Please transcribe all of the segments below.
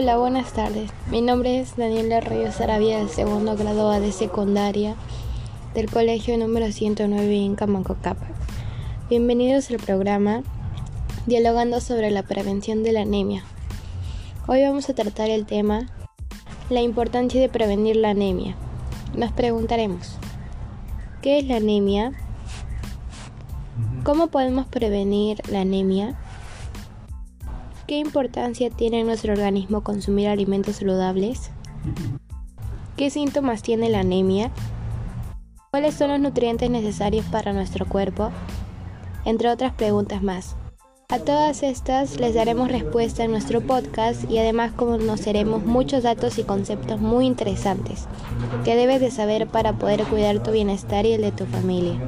Hola, buenas tardes. Mi nombre es Daniela Arroyo Sarabia del segundo grado A de secundaria del colegio número 109 en Camancocapa. Bienvenidos al programa Dialogando sobre la prevención de la anemia. Hoy vamos a tratar el tema La importancia de prevenir la anemia. Nos preguntaremos, ¿qué es la anemia? ¿Cómo podemos prevenir la anemia? ¿Qué importancia tiene en nuestro organismo consumir alimentos saludables? ¿Qué síntomas tiene la anemia? ¿Cuáles son los nutrientes necesarios para nuestro cuerpo? Entre otras preguntas más. A todas estas les daremos respuesta en nuestro podcast y además conoceremos muchos datos y conceptos muy interesantes que debes de saber para poder cuidar tu bienestar y el de tu familia.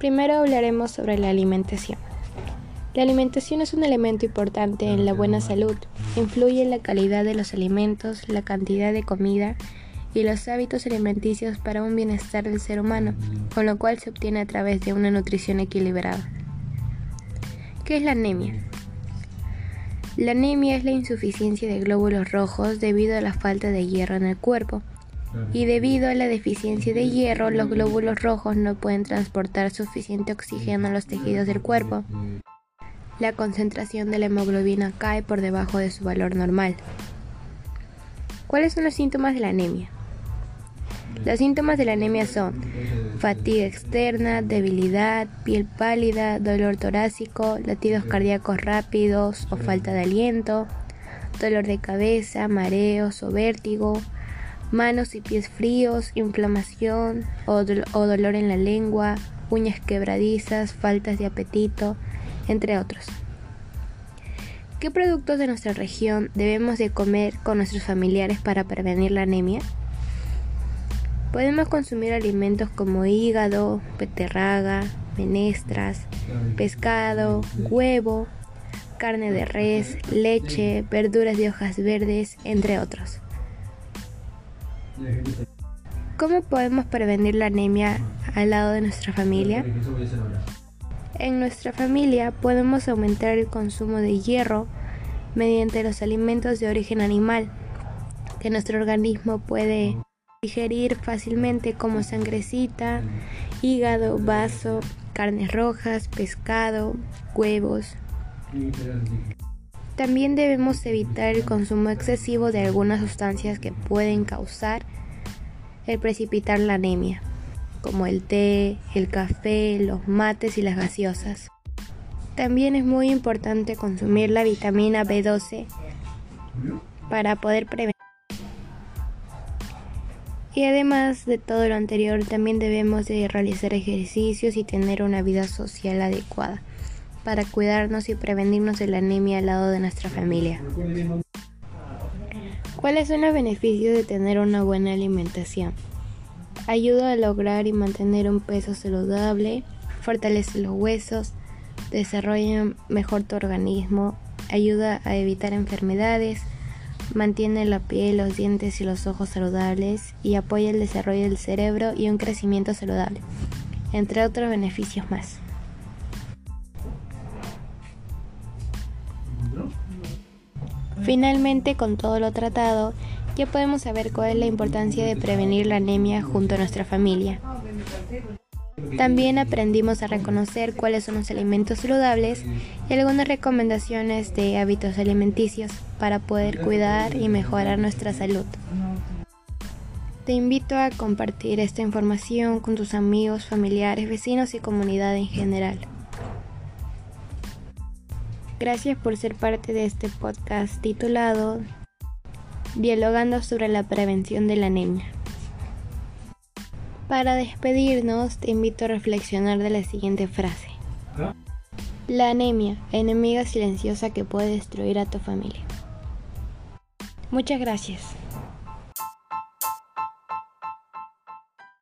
Primero hablaremos sobre la alimentación. La alimentación es un elemento importante en la buena salud. Influye en la calidad de los alimentos, la cantidad de comida y los hábitos alimenticios para un bienestar del ser humano, con lo cual se obtiene a través de una nutrición equilibrada. ¿Qué es la anemia? La anemia es la insuficiencia de glóbulos rojos debido a la falta de hierro en el cuerpo y debido a la deficiencia de hierro, los glóbulos rojos no pueden transportar suficiente oxígeno a los tejidos del cuerpo. La concentración de la hemoglobina cae por debajo de su valor normal. ¿Cuáles son los síntomas de la anemia? Los síntomas de la anemia son fatiga externa, debilidad, piel pálida, dolor torácico, latidos cardíacos rápidos o falta de aliento, dolor de cabeza, mareos o vértigo, manos y pies fríos, inflamación o, dolor en la lengua, uñas quebradizas, faltas de apetito, entre otros. ¿Qué productos de nuestra región debemos de comer con nuestros familiares para prevenir la anemia? Podemos consumir alimentos como hígado, peterraga, menestras, pescado, huevo, carne de res, leche, verduras de hojas verdes, entre otros. ¿Cómo podemos prevenir la anemia al lado de nuestra familia? En nuestra familia podemos aumentar el consumo de hierro mediante los alimentos de origen animal que nuestro organismo puede digerir fácilmente como sangrecita, hígado, vaso, carnes rojas, pescado, huevos. También debemos evitar el consumo excesivo de algunas sustancias que pueden causar el precipitar la anemia, como el té, el café, los mates y las gaseosas. También es muy importante consumir la vitamina B12 para poder prevenir. Y además de todo lo anterior, también debemos de realizar ejercicios y tener una vida social adecuada para cuidarnos y prevenirnos de la anemia al lado de nuestra familia. ¿Cuáles son los beneficios de tener una buena alimentación? Ayuda a lograr y mantener un peso saludable, fortalece los huesos, desarrolla mejor tu organismo, ayuda a evitar enfermedades, mantiene la piel, los dientes y los ojos saludables y apoya el desarrollo del cerebro y un crecimiento saludable, entre otros beneficios más. Finalmente, con todo lo tratado, ya podemos saber cuál es la importancia de prevenir la anemia junto a nuestra familia. También aprendimos a reconocer cuáles son los alimentos saludables y algunas recomendaciones de hábitos alimenticios para poder cuidar y mejorar nuestra salud. Te invito a compartir esta información con tus amigos, familiares, vecinos y comunidad en general. Gracias por ser parte de este podcast titulado Dialogando sobre la prevención de la anemia. Para despedirnos, te invito a reflexionar de la siguiente frase. La anemia, enemiga silenciosa que puede destruir a tu familia. Muchas gracias.